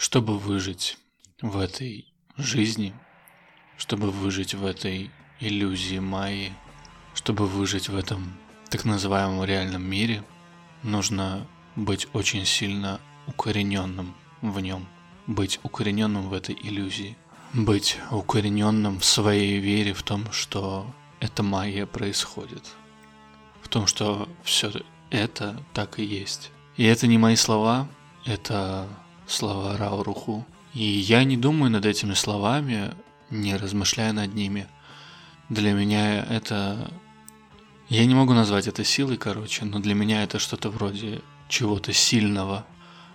Чтобы выжить в этой жизни, чтобы выжить в этой иллюзии Майи, чтобы выжить в этом так называемом реальном мире, нужно быть очень сильно укорененным в нем, быть укорененным в этой иллюзии, быть укорененным в своей вере в том, что эта магия происходит, в том, что все это так и есть. И это не мои слова, это слова Рауруху. И я не думаю над этими словами, не размышляя над ними. Для меня это... Я не могу назвать это силой, короче, но для меня это что-то вроде чего-то сильного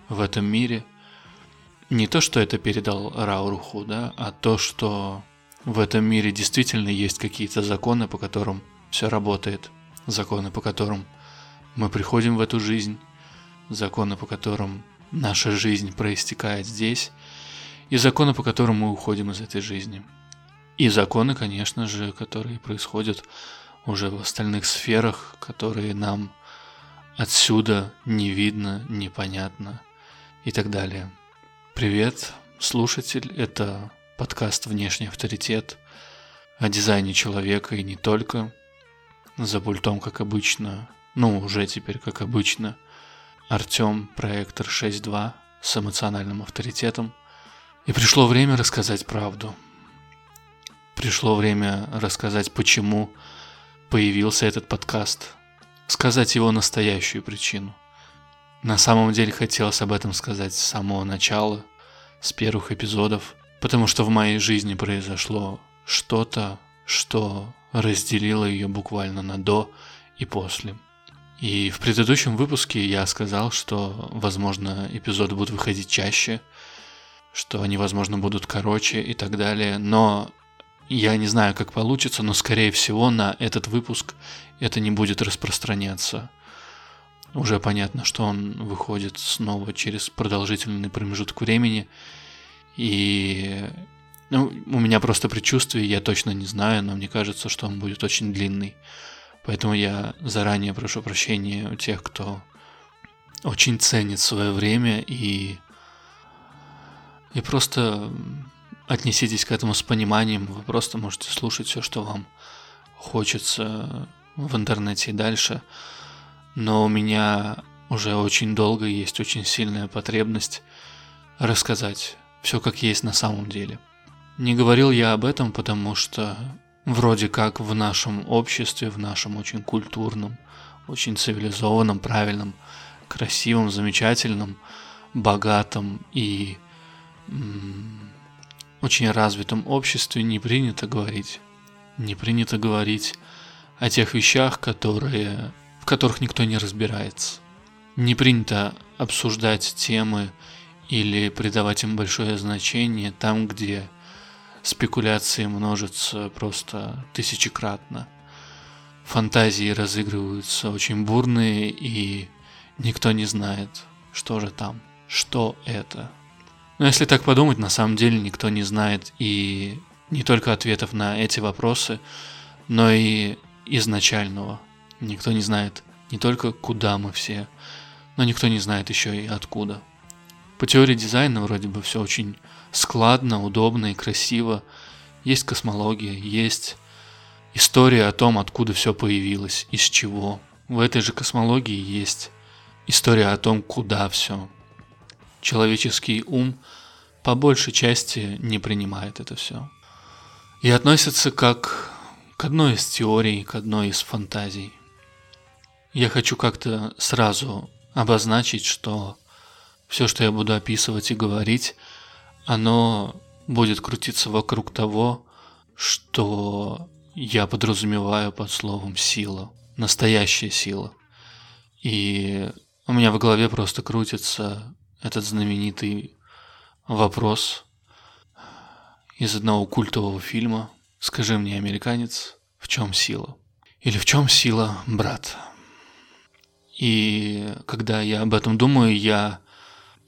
в этом мире. Не то, что это передал Рауруху, да, а то, что в этом мире действительно есть какие-то законы, по которым все работает. Законы, по которым мы приходим в эту жизнь, законы, по которым наша жизнь проистекает здесь, и законы, по которым мы уходим из этой жизни. И законы, конечно же, которые происходят уже в остальных сферах, которые нам отсюда не видно, непонятно и так далее. Привет, слушатель, это подкаст «Внешний авторитет» о дизайне человека и не только. За пультом, как обычно, ну, уже теперь как обычно, Артем, проектор 6.2 с эмоциональным авторитетом. И пришло время рассказать правду. Пришло время рассказать, почему появился этот подкаст. Сказать его настоящую причину. На самом деле хотелось об этом сказать с самого начала, с первых эпизодов, потому что в моей жизни произошло что-то, что разделило ее буквально на до и после. И в предыдущем выпуске я сказал, что, возможно, эпизоды будут выходить чаще, что они, возможно, будут короче и так далее, но я не знаю, как получится, но, скорее всего, на этот выпуск это не будет распространяться. Уже понятно, что он выходит снова через продолжительный промежуток времени, и ну, у меня просто предчувствие, я точно не знаю, но мне кажется, что он будет очень длинный. Поэтому я заранее прошу прощения у тех, кто очень ценит свое время и, и просто отнеситесь к этому с пониманием. Вы просто можете слушать все, что вам хочется в интернете и дальше. Но у меня уже очень долго есть очень сильная потребность рассказать все как есть на самом деле. Не говорил я об этом, потому что вроде как в нашем обществе, в нашем очень культурном, очень цивилизованном, правильном, красивом, замечательном, богатом и очень развитом обществе не принято говорить. Не принято говорить о тех вещах, которые, в которых никто не разбирается. Не принято обсуждать темы или придавать им большое значение там, где спекуляции множатся просто тысячекратно. Фантазии разыгрываются очень бурные, и никто не знает, что же там, что это. Но если так подумать, на самом деле никто не знает и не только ответов на эти вопросы, но и изначального. Никто не знает не только куда мы все, но никто не знает еще и откуда. По теории дизайна вроде бы все очень складно, удобно и красиво. Есть космология, есть история о том, откуда все появилось, из чего. В этой же космологии есть история о том, куда все. Человеческий ум по большей части не принимает это все. И относится как к одной из теорий, к одной из фантазий. Я хочу как-то сразу обозначить, что все, что я буду описывать и говорить, оно будет крутиться вокруг того, что я подразумеваю под словом сила, настоящая сила. И у меня в голове просто крутится этот знаменитый вопрос из одного культового фильма «Скажи мне, американец, в чем сила?» Или «В чем сила, брат?» И когда я об этом думаю, я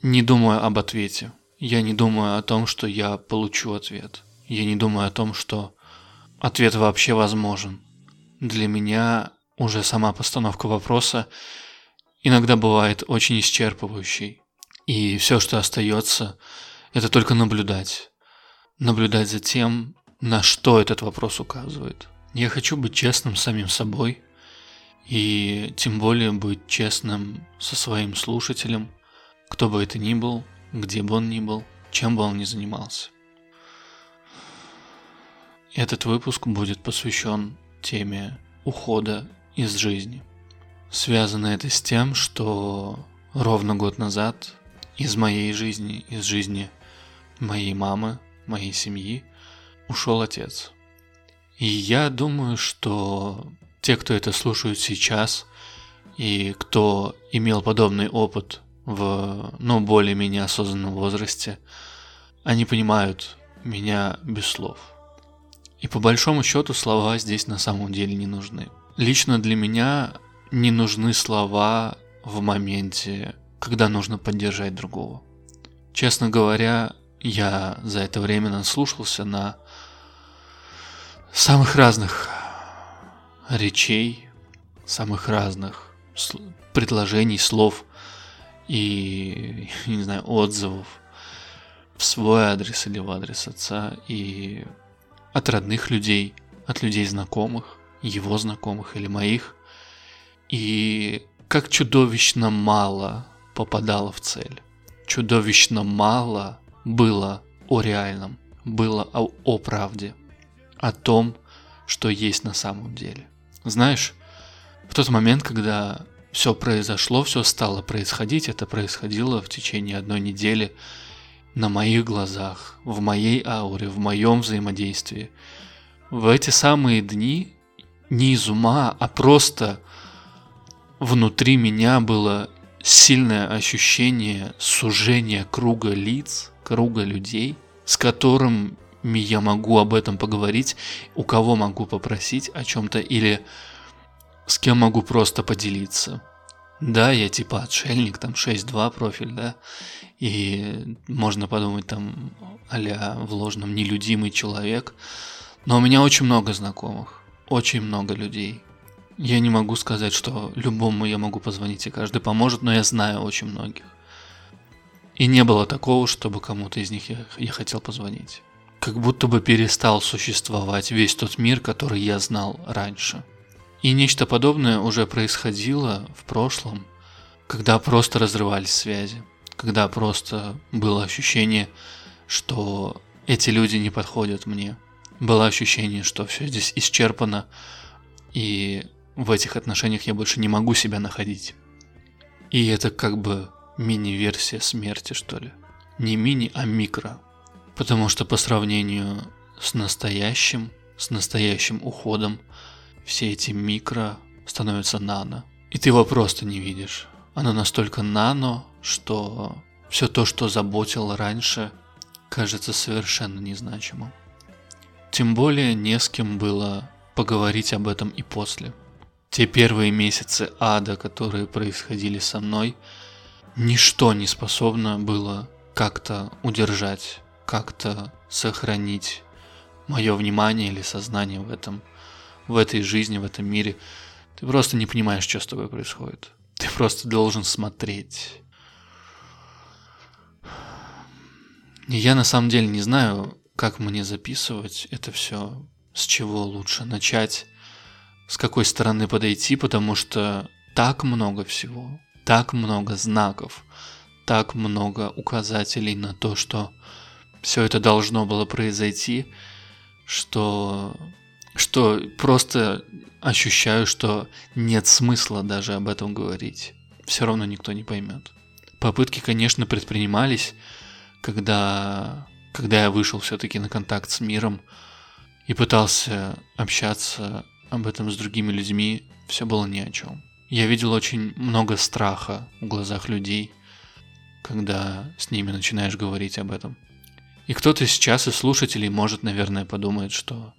не думаю об ответе. Я не думаю о том, что я получу ответ. Я не думаю о том, что ответ вообще возможен. Для меня уже сама постановка вопроса иногда бывает очень исчерпывающей. И все, что остается, это только наблюдать. Наблюдать за тем, на что этот вопрос указывает. Я хочу быть честным с самим собой, и тем более быть честным со своим слушателем, кто бы это ни был, где бы он ни был, чем бы он ни занимался. Этот выпуск будет посвящен теме ухода из жизни. Связано это с тем, что ровно год назад из моей жизни, из жизни моей мамы, моей семьи, ушел отец. И я думаю, что те, кто это слушают сейчас, и кто имел подобный опыт в, ну, более-менее осознанном возрасте, они понимают меня без слов. И по большому счету слова здесь на самом деле не нужны. Лично для меня не нужны слова в моменте, когда нужно поддержать другого. Честно говоря, я за это время наслушался на самых разных речей, самых разных предложений, слов и, не знаю, отзывов в свой адрес или в адрес отца, и от родных людей, от людей знакомых, его знакомых или моих. И как чудовищно мало попадало в цель. Чудовищно мало было о реальном, было о, о правде, о том, что есть на самом деле. Знаешь, в тот момент, когда все произошло, все стало происходить, это происходило в течение одной недели на моих глазах, в моей ауре, в моем взаимодействии. В эти самые дни не из ума, а просто внутри меня было сильное ощущение сужения круга лиц, круга людей, с которыми я могу об этом поговорить, у кого могу попросить о чем-то или с кем могу просто поделиться. Да, я типа отшельник, там 6.2 профиль, да, и можно подумать там а вложенном нелюдимый человек, но у меня очень много знакомых, очень много людей, я не могу сказать, что любому я могу позвонить и каждый поможет, но я знаю очень многих. И не было такого, чтобы кому-то из них я, я хотел позвонить. Как будто бы перестал существовать весь тот мир, который я знал раньше. И нечто подобное уже происходило в прошлом, когда просто разрывались связи, когда просто было ощущение, что эти люди не подходят мне. Было ощущение, что все здесь исчерпано, и в этих отношениях я больше не могу себя находить. И это как бы мини-версия смерти, что ли. Не мини, а микро. Потому что по сравнению с настоящим, с настоящим уходом, все эти микро становятся нано. И ты его просто не видишь. Оно настолько нано, что все то, что заботило раньше, кажется совершенно незначимым. Тем более не с кем было поговорить об этом и после. Те первые месяцы ада, которые происходили со мной, ничто не способно было как-то удержать, как-то сохранить мое внимание или сознание в этом, в этой жизни, в этом мире. Ты просто не понимаешь, что с тобой происходит. Ты просто должен смотреть. И я на самом деле не знаю, как мне записывать это все, с чего лучше начать с какой стороны подойти, потому что так много всего, так много знаков, так много указателей на то, что все это должно было произойти, что, что просто ощущаю, что нет смысла даже об этом говорить. Все равно никто не поймет. Попытки, конечно, предпринимались, когда, когда я вышел все-таки на контакт с миром и пытался общаться об этом с другими людьми, все было ни о чем. Я видел очень много страха в глазах людей, когда с ними начинаешь говорить об этом. И кто-то сейчас из слушателей может, наверное, подумать, что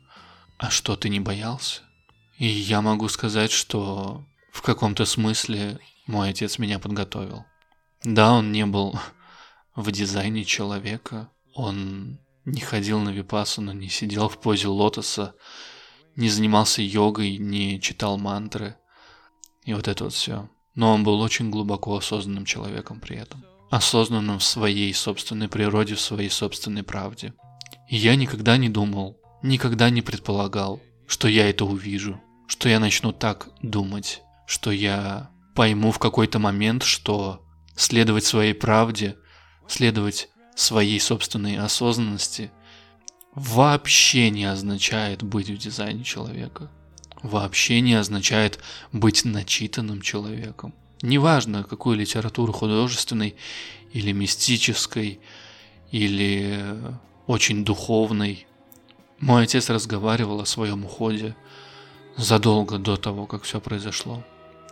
«А что, ты не боялся?» И я могу сказать, что в каком-то смысле мой отец меня подготовил. Да, он не был в дизайне человека, он не ходил на випассану, не сидел в позе лотоса, не занимался йогой, не читал мантры. И вот это вот все. Но он был очень глубоко осознанным человеком при этом. осознанным в своей собственной природе, в своей собственной правде. И я никогда не думал, никогда не предполагал, что я это увижу, что я начну так думать, что я пойму в какой-то момент, что следовать своей правде, следовать своей собственной осознанности вообще не означает быть в дизайне человека. Вообще не означает быть начитанным человеком. Неважно, какой литературы художественной или мистической, или очень духовной. Мой отец разговаривал о своем уходе задолго до того, как все произошло.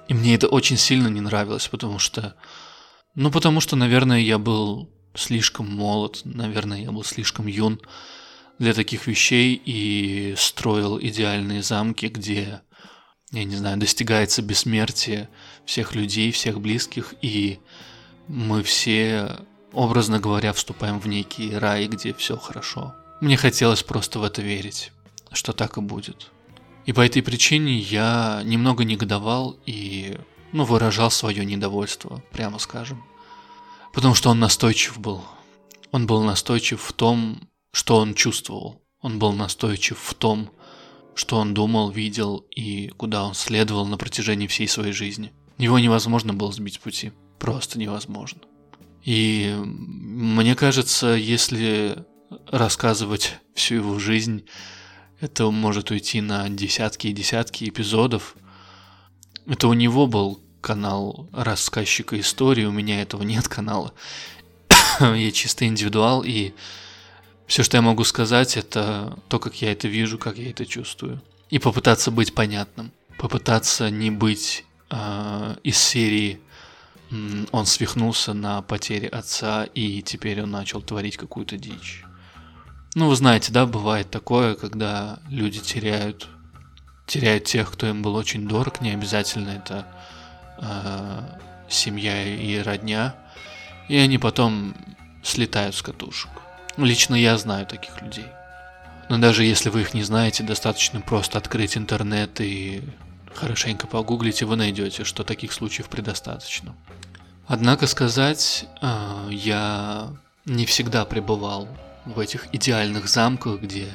И мне это очень сильно не нравилось, потому что... Ну, потому что, наверное, я был слишком молод, наверное, я был слишком юн для таких вещей и строил идеальные замки, где, я не знаю, достигается бессмертие всех людей, всех близких, и мы все, образно говоря, вступаем в некий рай, где все хорошо. Мне хотелось просто в это верить, что так и будет. И по этой причине я немного негодовал и, ну, выражал свое недовольство, прямо скажем. Потому что он настойчив был. Он был настойчив в том, что он чувствовал. Он был настойчив в том, что он думал, видел и куда он следовал на протяжении всей своей жизни. Его невозможно было сбить с пути. Просто невозможно. И мне кажется, если рассказывать всю его жизнь, это может уйти на десятки и десятки эпизодов. Это у него был канал рассказчика истории, у меня этого нет канала. я чисто индивидуал, и все, что я могу сказать, это то, как я это вижу, как я это чувствую. И попытаться быть понятным. Попытаться не быть э, из серии он свихнулся на потере отца, и теперь он начал творить какую-то дичь. Ну, вы знаете, да, бывает такое, когда люди теряют, теряют тех, кто им был очень дорог, не обязательно это э, семья и родня, и они потом слетают с катушек. Лично я знаю таких людей. Но даже если вы их не знаете, достаточно просто открыть интернет и хорошенько погуглить, и вы найдете, что таких случаев предостаточно. Однако сказать, а, я не всегда пребывал в этих идеальных замках, где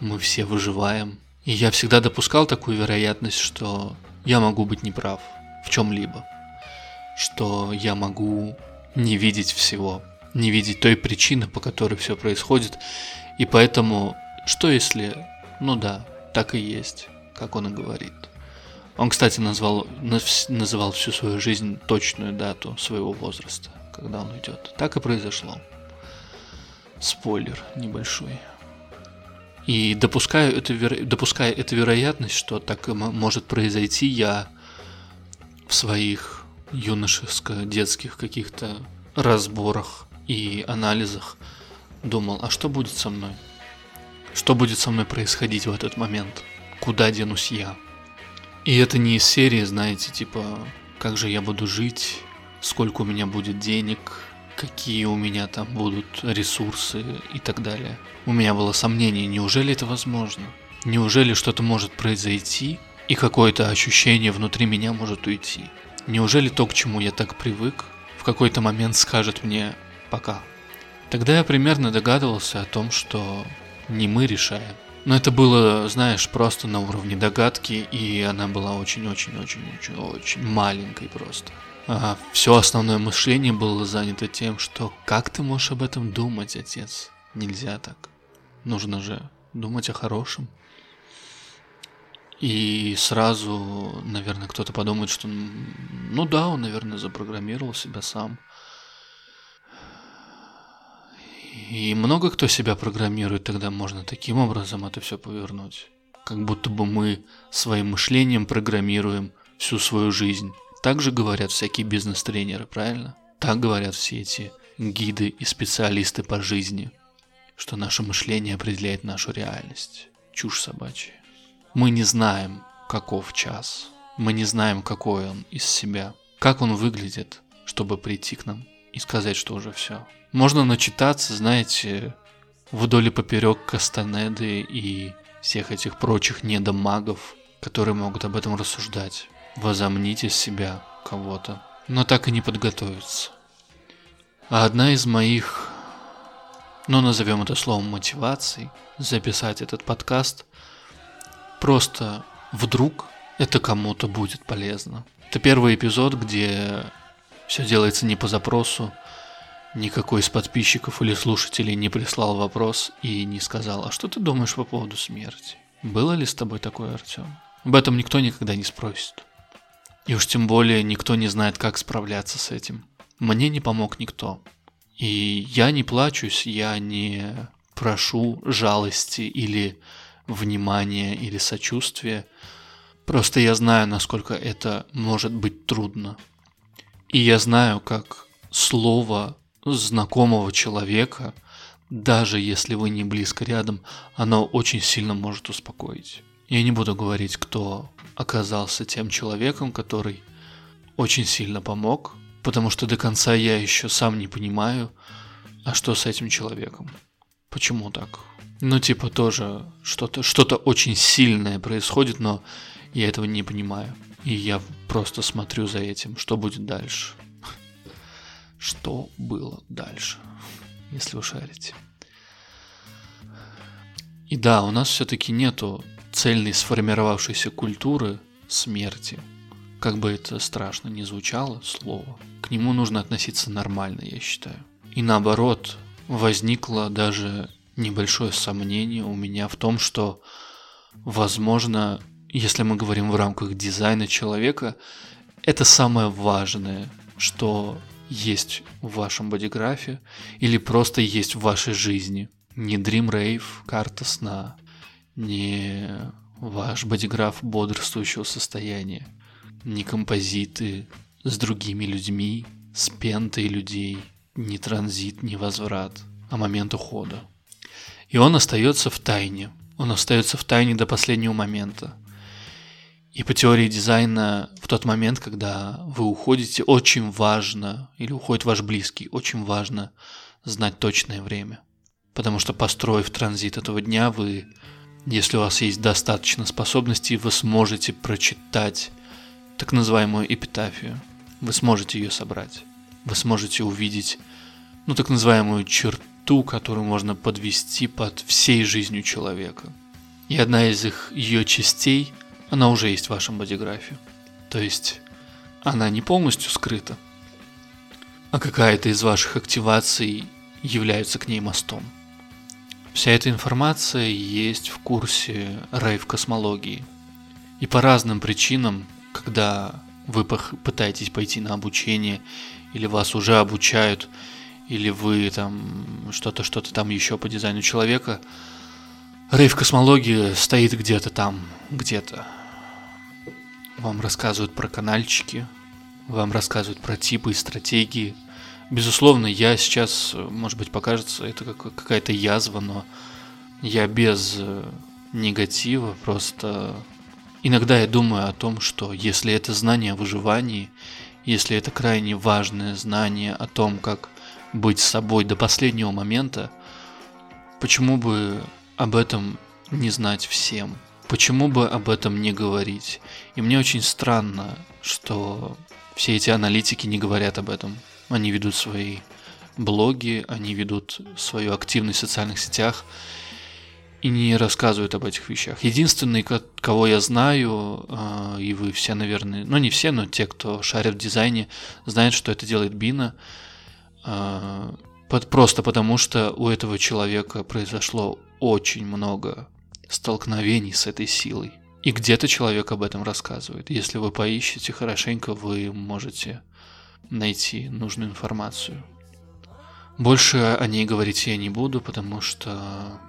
мы все выживаем. И я всегда допускал такую вероятность, что я могу быть неправ в чем-либо. Что я могу не видеть всего, не видеть той причины, по которой все происходит. И поэтому, что если, ну да, так и есть, как он и говорит. Он, кстати, назвал, называл всю свою жизнь точную дату своего возраста, когда он уйдет. Так и произошло. Спойлер небольшой. И допускаю эту, веро... допуская эту вероятность, что так может произойти, я в своих юношеско-детских каких-то разборах и анализах думал, а что будет со мной? Что будет со мной происходить в этот момент? Куда денусь я? И это не из серии, знаете, типа, как же я буду жить, сколько у меня будет денег, какие у меня там будут ресурсы и так далее. У меня было сомнение, неужели это возможно? Неужели что-то может произойти, и какое-то ощущение внутри меня может уйти? Неужели то, к чему я так привык, в какой-то момент скажет мне «пока»? Тогда я примерно догадывался о том, что не мы решаем, но это было, знаешь, просто на уровне догадки, и она была очень-очень-очень-очень-очень маленькой просто. А все основное мышление было занято тем, что как ты можешь об этом думать, отец? Нельзя так. Нужно же думать о хорошем. И сразу, наверное, кто-то подумает, что ну да, он, наверное, запрограммировал себя сам. И много кто себя программирует, тогда можно таким образом это все повернуть. Как будто бы мы своим мышлением программируем всю свою жизнь. Так же говорят всякие бизнес-тренеры, правильно? Так говорят все эти гиды и специалисты по жизни, что наше мышление определяет нашу реальность. Чушь собачья. Мы не знаем, каков час. Мы не знаем, какой он из себя. Как он выглядит, чтобы прийти к нам и сказать, что уже все. Можно начитаться, знаете, вдоль и поперек Кастанеды и всех этих прочих недомагов, которые могут об этом рассуждать. Возомнить из себя кого-то, но так и не подготовиться. А одна из моих, ну назовем это словом мотиваций, записать этот подкаст, просто вдруг это кому-то будет полезно. Это первый эпизод, где все делается не по запросу, никакой из подписчиков или слушателей не прислал вопрос и не сказал, а что ты думаешь по поводу смерти? Было ли с тобой такое, Артем? Об этом никто никогда не спросит. И уж тем более никто не знает, как справляться с этим. Мне не помог никто. И я не плачусь, я не прошу жалости или внимания или сочувствия. Просто я знаю, насколько это может быть трудно. И я знаю, как слово знакомого человека, даже если вы не близко рядом, оно очень сильно может успокоить. Я не буду говорить, кто оказался тем человеком, который очень сильно помог, потому что до конца я еще сам не понимаю, а что с этим человеком. Почему так? Ну, типа, тоже что-то что очень сильное происходит, но я этого не понимаю. И я просто смотрю за этим, что будет дальше. Что было дальше, если вы шарите. И да, у нас все-таки нету цельной сформировавшейся культуры смерти. Как бы это страшно не звучало, слово, к нему нужно относиться нормально, я считаю. И наоборот, возникло даже небольшое сомнение у меня в том, что, возможно, если мы говорим в рамках дизайна человека, это самое важное, что есть в вашем бодиграфе или просто есть в вашей жизни. Не Dream Rave, карта сна, не ваш бодиграф бодрствующего состояния, не композиты с другими людьми, с пентой людей, не транзит, не возврат, а момент ухода. И он остается в тайне. Он остается в тайне до последнего момента. И по теории дизайна в тот момент, когда вы уходите, очень важно, или уходит ваш близкий, очень важно знать точное время. Потому что построив транзит этого дня, вы если у вас есть достаточно способностей, вы сможете прочитать так называемую эпитафию. Вы сможете ее собрать. Вы сможете увидеть, ну, так называемую черту, которую можно подвести под всей жизнью человека. И одна из их ее частей, она уже есть в вашем бодиграфе. То есть она не полностью скрыта, а какая-то из ваших активаций является к ней мостом. Вся эта информация есть в курсе рейв-космологии. И по разным причинам, когда вы пытаетесь пойти на обучение, или вас уже обучают, или вы там что-то, что-то там еще по дизайну человека, рейв-космология стоит где-то там, где-то. Вам рассказывают про канальчики, вам рассказывают про типы и стратегии, Безусловно, я сейчас, может быть, покажется, это как какая-то язва, но я без э, негатива, просто иногда я думаю о том, что если это знание о выживании, если это крайне важное знание о том, как быть собой до последнего момента, почему бы об этом не знать всем? Почему бы об этом не говорить? И мне очень странно, что все эти аналитики не говорят об этом. Они ведут свои блоги, они ведут свою активность в социальных сетях и не рассказывают об этих вещах. Единственный, кого я знаю, а, и вы все, наверное, ну не все, но те, кто шарит в дизайне, знают, что это делает Бина, а, просто потому что у этого человека произошло очень много столкновений с этой силой. И где-то человек об этом рассказывает. Если вы поищете хорошенько, вы можете найти нужную информацию. Больше о ней говорить я не буду, потому что...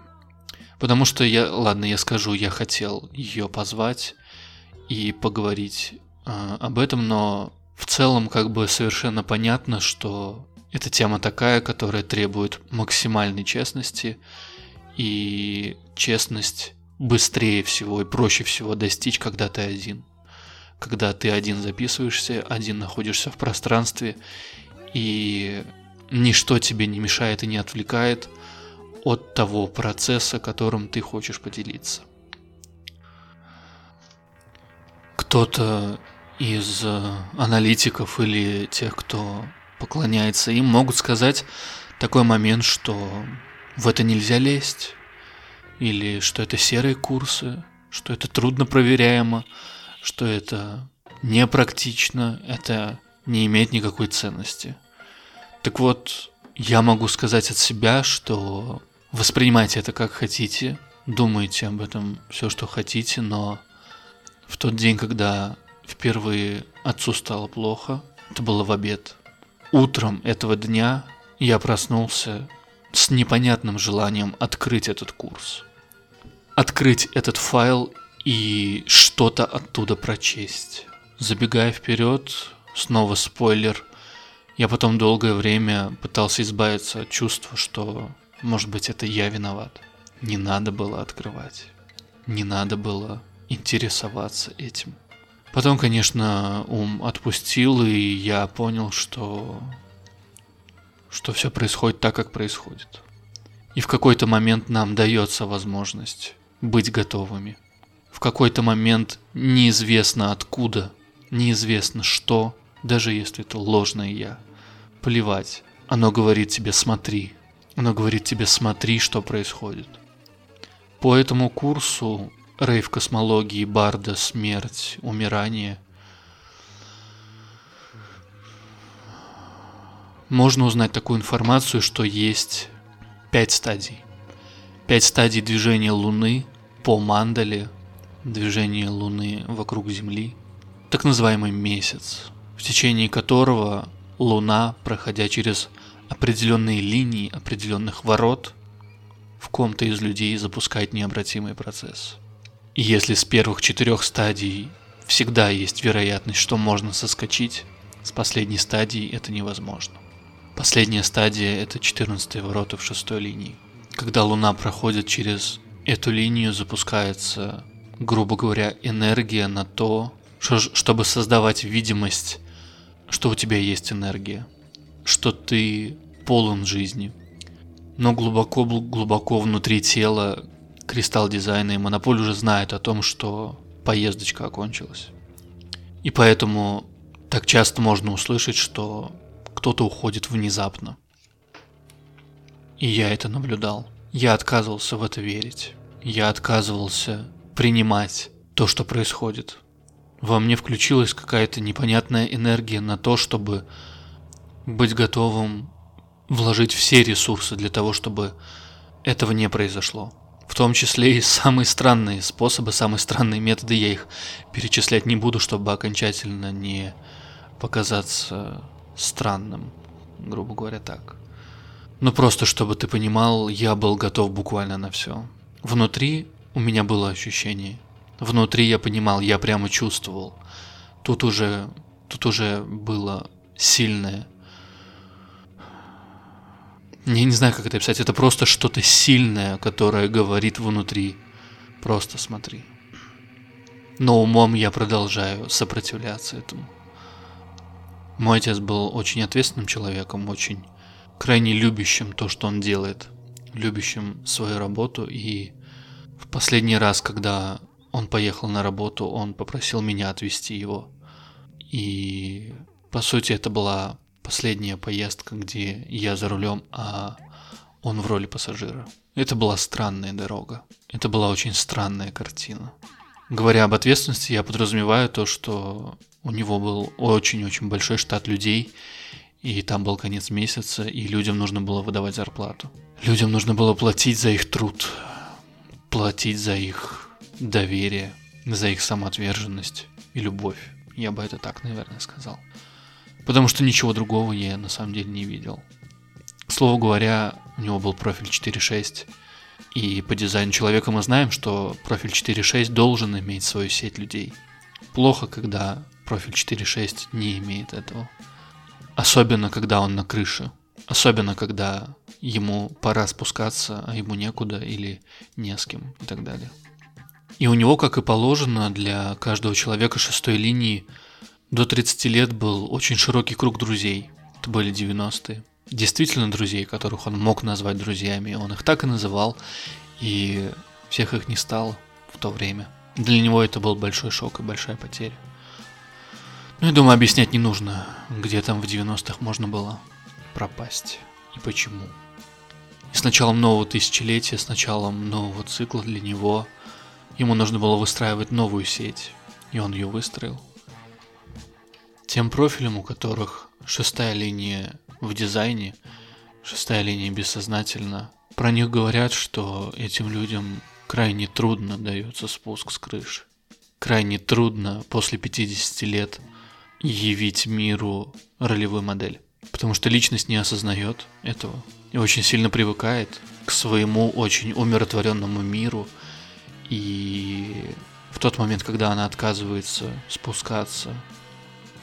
Потому что я... Ладно, я скажу, я хотел ее позвать и поговорить э, об этом, но в целом как бы совершенно понятно, что эта тема такая, которая требует максимальной честности, и честность быстрее всего и проще всего достичь, когда ты один когда ты один записываешься, один находишься в пространстве, и ничто тебе не мешает и не отвлекает от того процесса, которым ты хочешь поделиться. Кто-то из аналитиков или тех, кто поклоняется им, могут сказать такой момент, что в это нельзя лезть, или что это серые курсы, что это трудно проверяемо, что это непрактично, это не имеет никакой ценности. Так вот, я могу сказать от себя, что воспринимайте это как хотите, думайте об этом все, что хотите, но в тот день, когда впервые отцу стало плохо, это было в обед. Утром этого дня я проснулся с непонятным желанием открыть этот курс. Открыть этот файл и что-то оттуда прочесть. Забегая вперед, снова спойлер, я потом долгое время пытался избавиться от чувства, что, может быть, это я виноват. Не надо было открывать. Не надо было интересоваться этим. Потом, конечно, ум отпустил, и я понял, что что все происходит так, как происходит. И в какой-то момент нам дается возможность быть готовыми. В какой-то момент неизвестно откуда, неизвестно что, даже если это ложное я. Плевать. Оно говорит тебе «смотри». Оно говорит тебе «смотри, что происходит». По этому курсу рейв космологии, барда, смерть, умирание. Можно узнать такую информацию, что есть пять стадий. Пять стадий движения Луны по мандале, движение Луны вокруг Земли, так называемый месяц, в течение которого Луна, проходя через определенные линии определенных ворот, в ком-то из людей запускает необратимый процесс – и если с первых четырех стадий всегда есть вероятность, что можно соскочить, с последней стадии это невозможно. Последняя стадия – это 14 ворота в шестой линии. Когда Луна проходит через эту линию, запускается, грубо говоря, энергия на то, чтобы создавать видимость, что у тебя есть энергия, что ты полон жизни. Но глубоко-глубоко внутри тела Кристалл Дизайна и Монополь уже знают о том, что поездочка окончилась. И поэтому так часто можно услышать, что кто-то уходит внезапно. И я это наблюдал. Я отказывался в это верить. Я отказывался принимать то, что происходит. Во мне включилась какая-то непонятная энергия на то, чтобы быть готовым вложить все ресурсы для того, чтобы этого не произошло. В том числе и самые странные способы, самые странные методы, я их перечислять не буду, чтобы окончательно не показаться странным, грубо говоря, так. Ну просто, чтобы ты понимал, я был готов буквально на все. Внутри у меня было ощущение. Внутри я понимал, я прямо чувствовал. Тут уже, тут уже было сильное я не знаю, как это описать. Это просто что-то сильное, которое говорит внутри. Просто смотри. Но умом я продолжаю сопротивляться этому. Мой отец был очень ответственным человеком, очень крайне любящим то, что он делает, любящим свою работу. И в последний раз, когда он поехал на работу, он попросил меня отвезти его. И по сути это была последняя поездка, где я за рулем, а он в роли пассажира. Это была странная дорога. Это была очень странная картина. Говоря об ответственности, я подразумеваю то, что у него был очень-очень большой штат людей, и там был конец месяца, и людям нужно было выдавать зарплату. Людям нужно было платить за их труд, платить за их доверие, за их самоотверженность и любовь. Я бы это так, наверное, сказал. Потому что ничего другого я на самом деле не видел. К слову говоря, у него был профиль 4.6, и по дизайну человека мы знаем, что профиль 4.6 должен иметь свою сеть людей. Плохо, когда профиль 4.6 не имеет этого. Особенно, когда он на крыше. Особенно, когда ему пора спускаться, а ему некуда или не с кем и так далее. И у него, как и положено, для каждого человека шестой линии – до 30 лет был очень широкий круг друзей. Это были 90-е. Действительно друзей, которых он мог назвать друзьями. Он их так и называл, и всех их не стало в то время. Для него это был большой шок и большая потеря. Ну, я думаю, объяснять не нужно, где там в 90-х можно было пропасть и почему. И с началом нового тысячелетия, с началом нового цикла для него ему нужно было выстраивать новую сеть, и он ее выстроил. Тем профилем, у которых шестая линия в дизайне, шестая линия бессознательно, про них говорят, что этим людям крайне трудно дается спуск с крыши. Крайне трудно после 50 лет явить миру ролевую модель. Потому что личность не осознает этого и очень сильно привыкает к своему очень умиротворенному миру. И в тот момент, когда она отказывается спускаться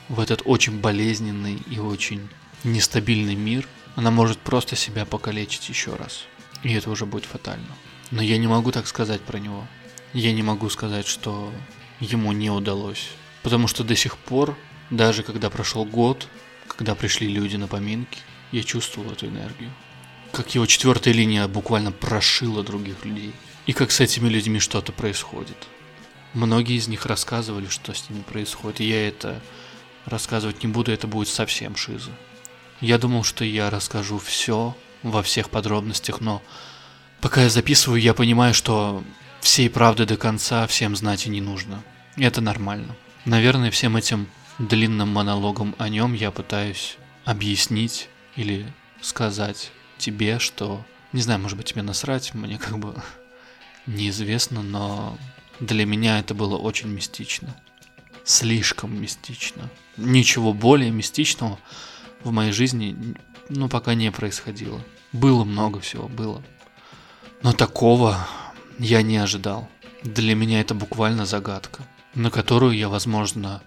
в этот очень болезненный и очень нестабильный мир, она может просто себя покалечить еще раз. И это уже будет фатально. Но я не могу так сказать про него. Я не могу сказать, что ему не удалось. Потому что до сих пор, даже когда прошел год, когда пришли люди на поминки, я чувствовал эту энергию. Как его четвертая линия буквально прошила других людей. И как с этими людьми что-то происходит. Многие из них рассказывали, что с ними происходит. Я это рассказывать не буду, это будет совсем шиза. Я думал, что я расскажу все во всех подробностях, но пока я записываю, я понимаю, что всей правды до конца всем знать и не нужно. Это нормально. Наверное, всем этим длинным монологом о нем я пытаюсь объяснить или сказать тебе, что, не знаю, может быть тебе насрать, мне как бы неизвестно, но для меня это было очень мистично. Слишком мистично. Ничего более мистичного в моей жизни, ну, пока не происходило. Было много всего, было. Но такого я не ожидал. Для меня это буквально загадка, на которую я, возможно,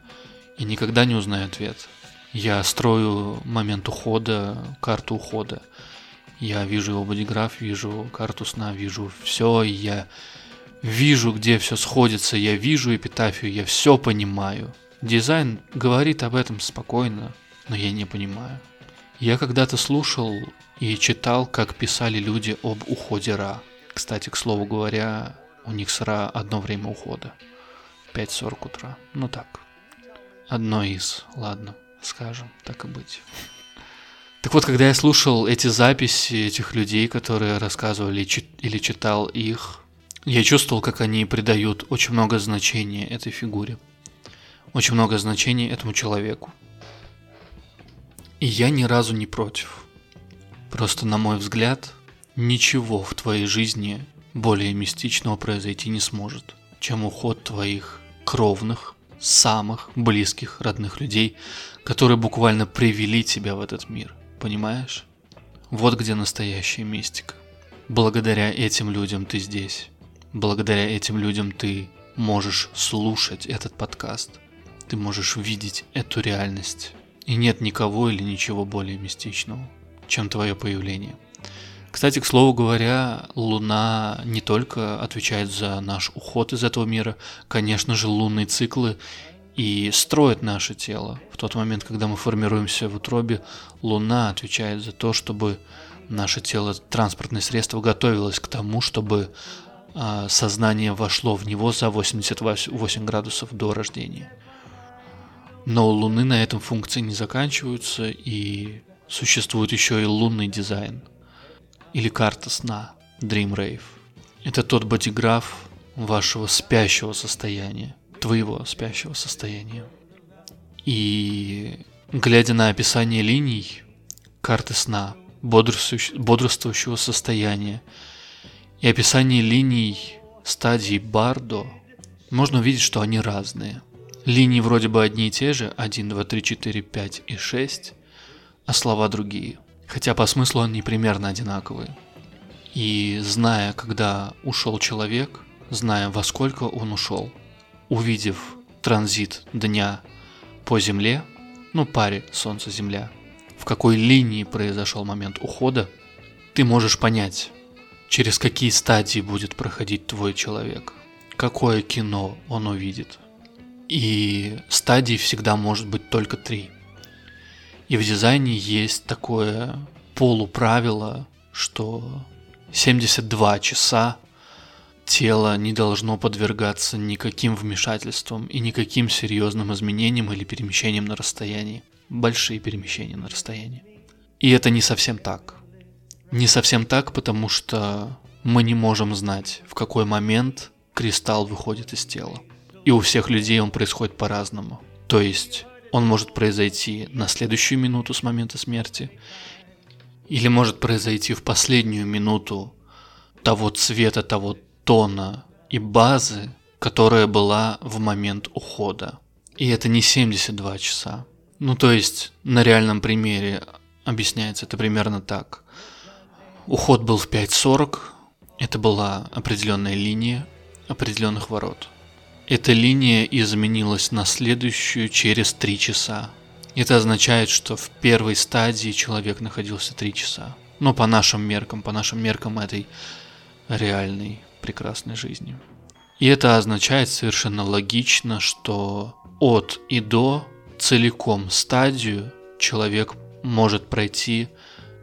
и никогда не узнаю ответ. Я строю момент ухода, карту ухода. Я вижу его бодиграф, вижу карту сна, вижу все, и я вижу, где все сходится, я вижу эпитафию, я все понимаю. Дизайн говорит об этом спокойно, но я не понимаю. Я когда-то слушал и читал, как писали люди об уходе Ра. Кстати, к слову говоря, у них с Ра одно время ухода. 5.40 утра. Ну так. Одно из, ладно, скажем, так и быть. Так вот, когда я слушал эти записи этих людей, которые рассказывали или читал их, я чувствовал, как они придают очень много значения этой фигуре. Очень много значения этому человеку. И я ни разу не против. Просто, на мой взгляд, ничего в твоей жизни более мистичного произойти не сможет, чем уход твоих кровных, самых близких, родных людей, которые буквально привели тебя в этот мир. Понимаешь? Вот где настоящая мистика. Благодаря этим людям ты здесь. Благодаря этим людям ты можешь слушать этот подкаст. Ты можешь видеть эту реальность. И нет никого или ничего более мистичного, чем твое появление. Кстати, к слову говоря, Луна не только отвечает за наш уход из этого мира, конечно же, лунные циклы и строят наше тело. В тот момент, когда мы формируемся в утробе, Луна отвечает за то, чтобы наше тело, транспортное средство готовилось к тому, чтобы э, сознание вошло в него за 88 градусов до рождения. Но у Луны на этом функции не заканчиваются, и существует еще и лунный дизайн. Или карта сна, Dream Rave. Это тот бодиграф вашего спящего состояния, твоего спящего состояния. И глядя на описание линий карты сна, бодрствующего состояния и описание линий стадии Бардо, можно увидеть, что они разные – Линии вроде бы одни и те же, 1, 2, 3, 4, 5 и 6, а слова другие. Хотя по смыслу они примерно одинаковые. И зная, когда ушел человек, зная, во сколько он ушел, увидев транзит дня по Земле, ну паре Солнце-Земля, в какой линии произошел момент ухода, ты можешь понять, через какие стадии будет проходить твой человек, какое кино он увидит – и стадий всегда может быть только три. И в дизайне есть такое полуправило, что 72 часа тело не должно подвергаться никаким вмешательствам и никаким серьезным изменениям или перемещениям на расстоянии. Большие перемещения на расстоянии. И это не совсем так. Не совсем так, потому что мы не можем знать, в какой момент кристалл выходит из тела. И у всех людей он происходит по-разному. То есть он может произойти на следующую минуту с момента смерти, или может произойти в последнюю минуту того цвета, того тона и базы, которая была в момент ухода. И это не 72 часа. Ну, то есть, на реальном примере объясняется это примерно так. Уход был в 5.40, это была определенная линия определенных ворот. Эта линия изменилась на следующую через 3 часа. Это означает, что в первой стадии человек находился 3 часа. Ну, по нашим меркам, по нашим меркам этой реальной прекрасной жизни. И это означает совершенно логично, что от и до целиком стадию человек может пройти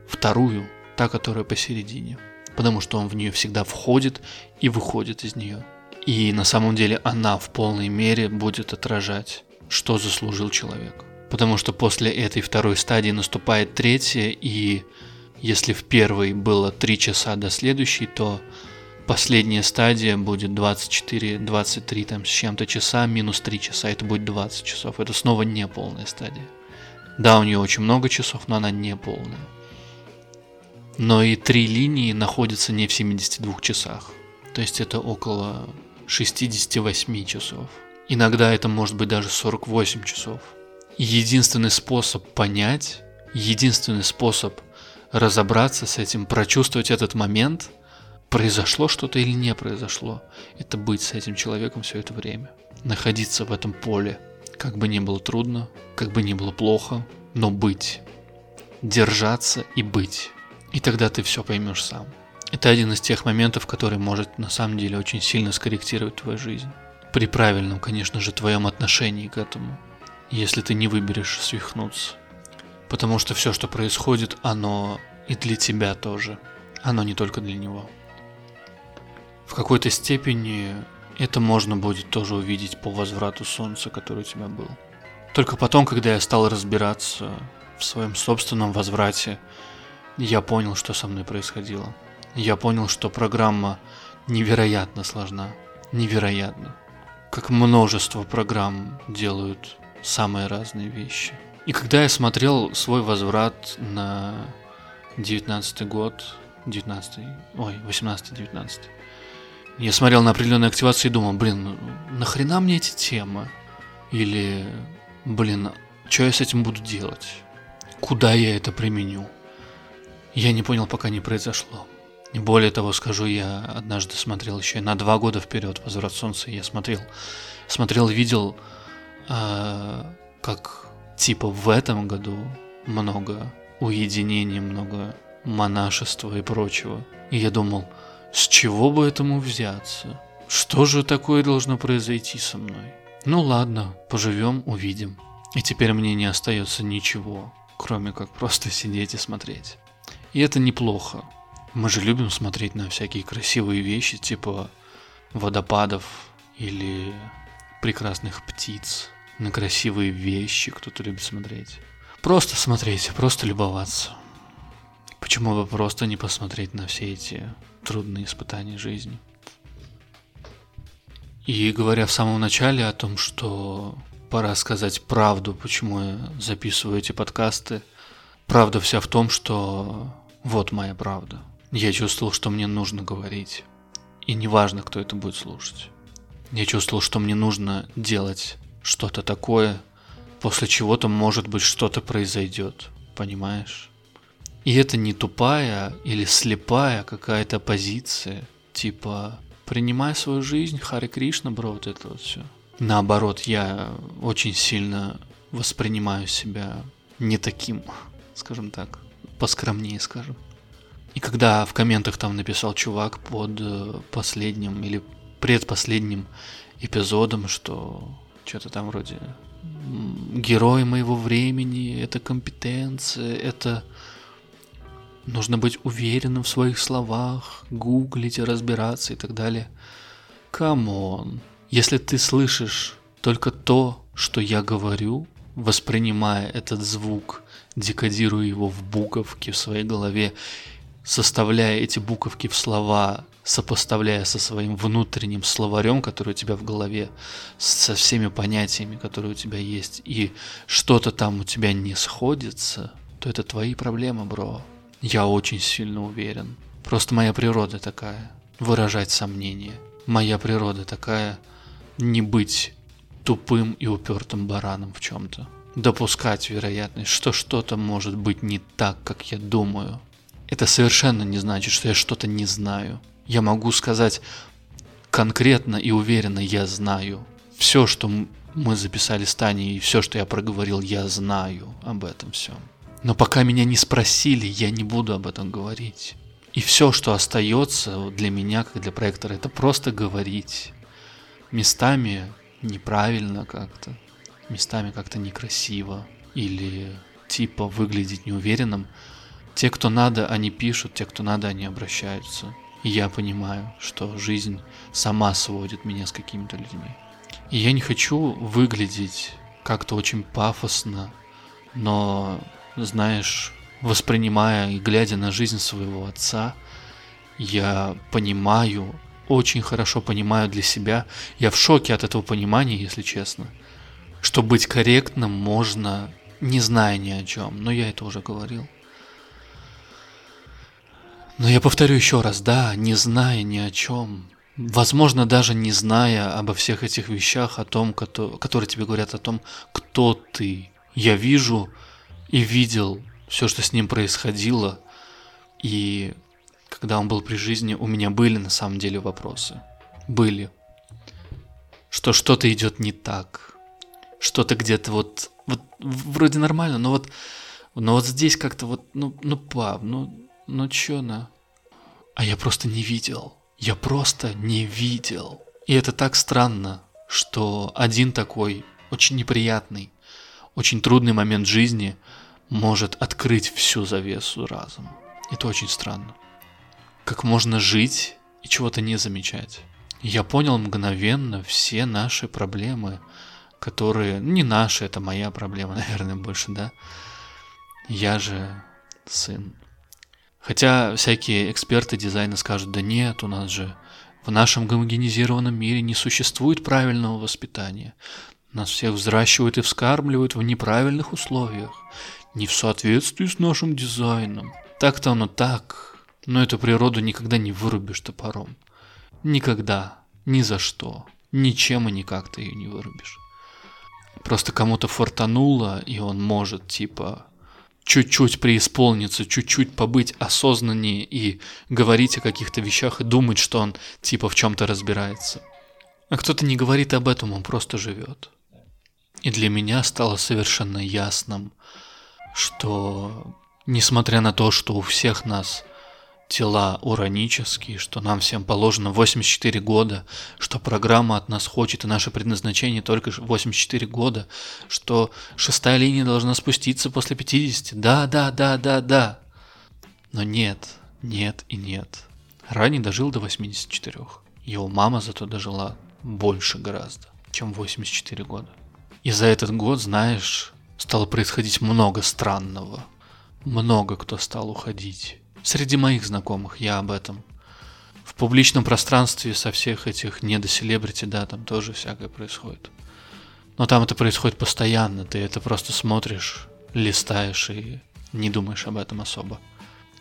вторую, та, которая посередине. Потому что он в нее всегда входит и выходит из нее. И на самом деле она в полной мере будет отражать, что заслужил человек. Потому что после этой второй стадии наступает третья, и если в первой было 3 часа до следующей, то последняя стадия будет 24, 23 там с чем-то часа, минус 3 часа, это будет 20 часов. Это снова не полная стадия. Да, у нее очень много часов, но она не полная. Но и три линии находятся не в 72 часах. То есть это около 68 часов. Иногда это может быть даже 48 часов. Единственный способ понять, единственный способ разобраться с этим, прочувствовать этот момент – произошло что-то или не произошло, это быть с этим человеком все это время. Находиться в этом поле, как бы ни было трудно, как бы ни было плохо, но быть. Держаться и быть. И тогда ты все поймешь сам. Это один из тех моментов, который может на самом деле очень сильно скорректировать твою жизнь. При правильном, конечно же, твоем отношении к этому. Если ты не выберешь свихнуться. Потому что все, что происходит, оно и для тебя тоже. Оно не только для него. В какой-то степени это можно будет тоже увидеть по возврату солнца, который у тебя был. Только потом, когда я стал разбираться в своем собственном возврате, я понял, что со мной происходило. Я понял, что программа невероятно сложна. Невероятно. Как множество программ делают самые разные вещи. И когда я смотрел свой возврат на 19 год, 19 ой, 18-19, я смотрел на определенную активацию и думал, блин, ну, нахрена мне эти темы? Или, блин, что я с этим буду делать? Куда я это применю? Я не понял, пока не произошло. Более того, скажу, я однажды смотрел еще на два года вперед «Возврат солнца». Я смотрел, смотрел, видел, э, как типа в этом году много уединения, много монашества и прочего. И я думал, с чего бы этому взяться? Что же такое должно произойти со мной? Ну ладно, поживем, увидим. И теперь мне не остается ничего, кроме как просто сидеть и смотреть. И это неплохо. Мы же любим смотреть на всякие красивые вещи, типа водопадов или прекрасных птиц, на красивые вещи кто-то любит смотреть. Просто смотреть, просто любоваться. Почему бы просто не посмотреть на все эти трудные испытания жизни? И говоря в самом начале о том, что пора сказать правду, почему я записываю эти подкасты, правда вся в том, что вот моя правда. Я чувствовал, что мне нужно говорить. И неважно, кто это будет слушать. Я чувствовал, что мне нужно делать что-то такое, после чего-то, может быть, что-то произойдет. Понимаешь? И это не тупая или слепая какая-то позиция, типа принимай свою жизнь, Хари Кришна, бро, вот это вот все. Наоборот, я очень сильно воспринимаю себя не таким, скажем так, поскромнее, скажем. И когда в комментах там написал чувак под э, последним или предпоследним эпизодом, что что-то там вроде герой моего времени, это компетенция, это нужно быть уверенным в своих словах, гуглить, разбираться и так далее. Come on. Если ты слышишь только то, что я говорю, воспринимая этот звук, декодируя его в буковки в своей голове, составляя эти буковки в слова, сопоставляя со своим внутренним словарем, который у тебя в голове, со всеми понятиями, которые у тебя есть, и что-то там у тебя не сходится, то это твои проблемы, бро. Я очень сильно уверен. Просто моя природа такая. Выражать сомнения. Моя природа такая. Не быть тупым и упертым бараном в чем-то. Допускать вероятность, что что-то может быть не так, как я думаю. Это совершенно не значит, что я что-то не знаю. Я могу сказать конкретно и уверенно «я знаю». Все, что мы записали с Таней, и все, что я проговорил, я знаю об этом всем. Но пока меня не спросили, я не буду об этом говорить. И все, что остается для меня, как для проектора, это просто говорить. Местами неправильно как-то, местами как-то некрасиво или типа выглядеть неуверенным. Те, кто надо, они пишут, те, кто надо, они обращаются. И я понимаю, что жизнь сама сводит меня с какими-то людьми. И я не хочу выглядеть как-то очень пафосно, но, знаешь, воспринимая и глядя на жизнь своего отца, я понимаю, очень хорошо понимаю для себя, я в шоке от этого понимания, если честно, что быть корректным можно, не зная ни о чем, но я это уже говорил. Но я повторю еще раз, да, не зная ни о чем, возможно, даже не зная обо всех этих вещах, о том, которые тебе говорят о том, кто ты. Я вижу и видел все, что с ним происходило, и когда он был при жизни, у меня были на самом деле вопросы. Были. Что что-то идет не так. Что-то где-то вот, вот вроде нормально, но вот, но вот здесь как-то вот, ну, ну, пап, ну, ну чё на? А я просто не видел. Я просто не видел. И это так странно, что один такой очень неприятный, очень трудный момент жизни может открыть всю завесу разом. Это очень странно. Как можно жить и чего-то не замечать. Я понял мгновенно все наши проблемы, которые... Не наши, это моя проблема, наверное, больше, да? Я же сын Хотя всякие эксперты дизайна скажут, да нет, у нас же в нашем гомогенизированном мире не существует правильного воспитания. Нас всех взращивают и вскармливают в неправильных условиях, не в соответствии с нашим дизайном. Так-то оно так, но эту природу никогда не вырубишь топором. Никогда, ни за что, ничем и никак ты ее не вырубишь. Просто кому-то фортануло, и он может, типа, чуть-чуть преисполниться, чуть-чуть побыть осознаннее и говорить о каких-то вещах и думать, что он типа в чем-то разбирается. А кто-то не говорит об этом, он просто живет. И для меня стало совершенно ясным, что несмотря на то, что у всех нас тела уранические, что нам всем положено 84 года, что программа от нас хочет и наше предназначение только 84 года, что шестая линия должна спуститься после 50. Да, да, да, да, да. Но нет, нет и нет. Рани дожил до 84. Его мама зато дожила больше гораздо, чем 84 года. И за этот год, знаешь, стало происходить много странного. Много кто стал уходить. Среди моих знакомых я об этом. В публичном пространстве со всех этих недоселебрити, да, там тоже всякое происходит. Но там это происходит постоянно, ты это просто смотришь, листаешь и не думаешь об этом особо.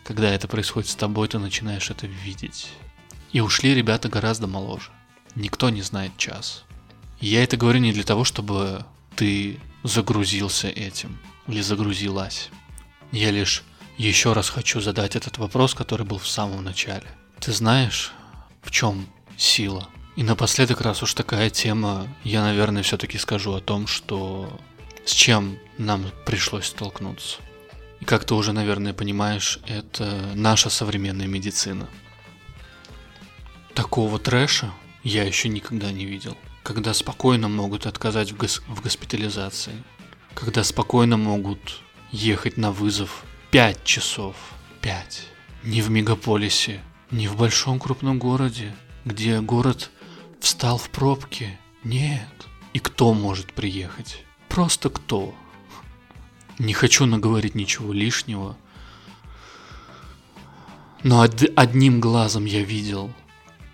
Когда это происходит с тобой, ты начинаешь это видеть. И ушли ребята гораздо моложе. Никто не знает час. Я это говорю не для того, чтобы ты загрузился этим или загрузилась. Я лишь еще раз хочу задать этот вопрос, который был в самом начале. Ты знаешь, в чем сила? И напоследок, раз уж такая тема, я, наверное, все-таки скажу о том, что с чем нам пришлось столкнуться. И как ты уже, наверное, понимаешь, это наша современная медицина. Такого трэша я еще никогда не видел. Когда спокойно могут отказать в, гос- в госпитализации. Когда спокойно могут ехать на вызов 5 часов опять. Не в мегаполисе, не в большом крупном городе, где город встал в пробке. Нет. И кто может приехать? Просто кто? Не хочу наговорить ничего лишнего. Но од- одним глазом я видел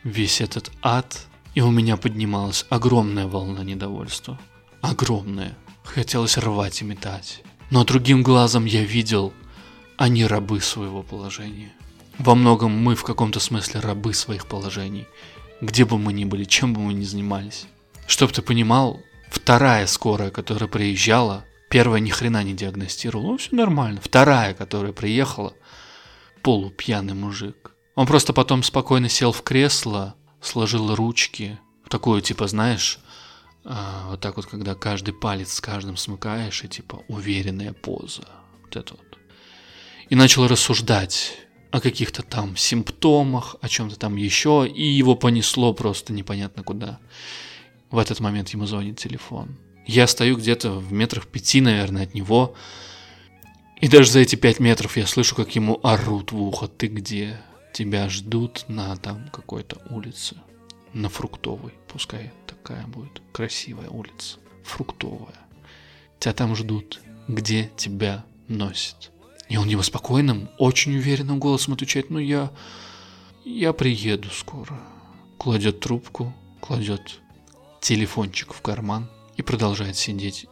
весь этот ад, и у меня поднималась огромная волна недовольства. Огромная. Хотелось рвать и метать. Но другим глазом я видел, они рабы своего положения. Во многом мы в каком-то смысле рабы своих положений. Где бы мы ни были, чем бы мы ни занимались. Чтоб ты понимал, вторая скорая, которая приезжала, первая ни хрена не диагностировала, ну все нормально. Вторая, которая приехала, полупьяный мужик. Он просто потом спокойно сел в кресло, сложил ручки, такую типа, знаешь, а, вот так вот, когда каждый палец с каждым смыкаешь, и типа уверенная поза. Вот это вот. И начал рассуждать о каких-то там симптомах, о чем-то там еще, и его понесло просто непонятно куда. В этот момент ему звонит телефон. Я стою где-то в метрах пяти, наверное, от него, и даже за эти пять метров я слышу, как ему орут в ухо, ты где? Тебя ждут на там какой-то улице, на фруктовой, пускай такая будет красивая улица, фруктовая. Тебя там ждут, где тебя носит. И он его спокойным, очень уверенным голосом отвечает, ну я... Я приеду скоро. Кладет трубку, кладет телефончик в карман и продолжает сидеть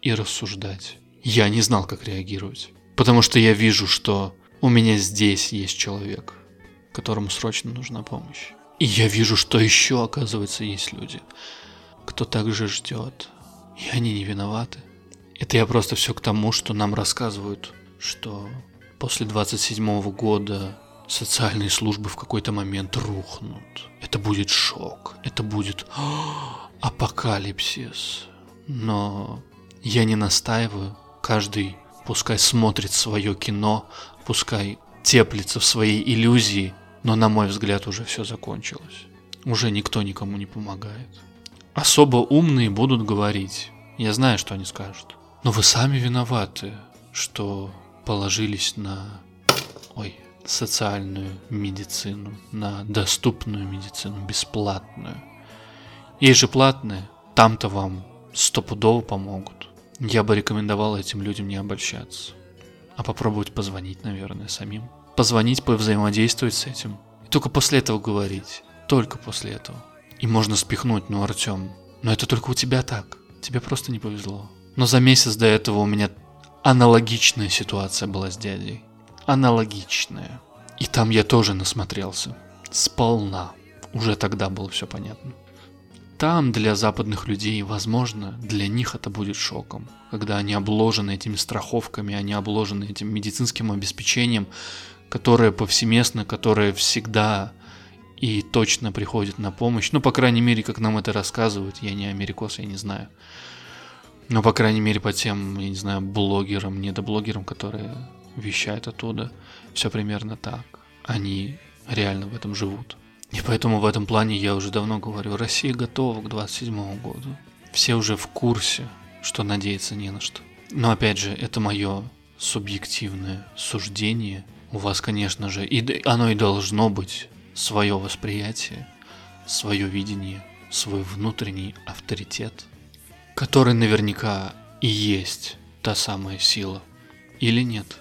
и рассуждать. Я не знал, как реагировать. Потому что я вижу, что у меня здесь есть человек, которому срочно нужна помощь. И я вижу, что еще, оказывается, есть люди, кто также ждет. И они не виноваты. Это я просто все к тому, что нам рассказывают что после 27 года социальные службы в какой-то момент рухнут. Это будет шок, это будет апокалипсис. Но я не настаиваю. Каждый пускай смотрит свое кино, пускай теплится в своей иллюзии, но на мой взгляд уже все закончилось. Уже никто никому не помогает. Особо умные будут говорить. Я знаю, что они скажут. Но вы сами виноваты, что положились на ой, социальную медицину, на доступную медицину, бесплатную. Есть же платные, там-то вам стопудово помогут. Я бы рекомендовал этим людям не обольщаться, а попробовать позвонить, наверное, самим. Позвонить, повзаимодействовать с этим. И только после этого говорить. Только после этого. И можно спихнуть, ну, Артем, но это только у тебя так. Тебе просто не повезло. Но за месяц до этого у меня Аналогичная ситуация была с дядей. Аналогичная. И там я тоже насмотрелся. Сполна. Уже тогда было все понятно. Там для западных людей, возможно, для них это будет шоком, когда они обложены этими страховками, они обложены этим медицинским обеспечением, которое повсеместно, которое всегда и точно приходит на помощь. Ну, по крайней мере, как нам это рассказывают, я не америкос, я не знаю. Ну, по крайней мере, по тем, я не знаю, блогерам, недоблогерам, которые вещают оттуда. Все примерно так. Они реально в этом живут. И поэтому в этом плане я уже давно говорю, Россия готова к 27 году. Все уже в курсе, что надеяться не на что. Но опять же, это мое субъективное суждение. У вас, конечно же, и оно и должно быть свое восприятие, свое видение, свой внутренний авторитет – который наверняка и есть та самая сила. Или нет?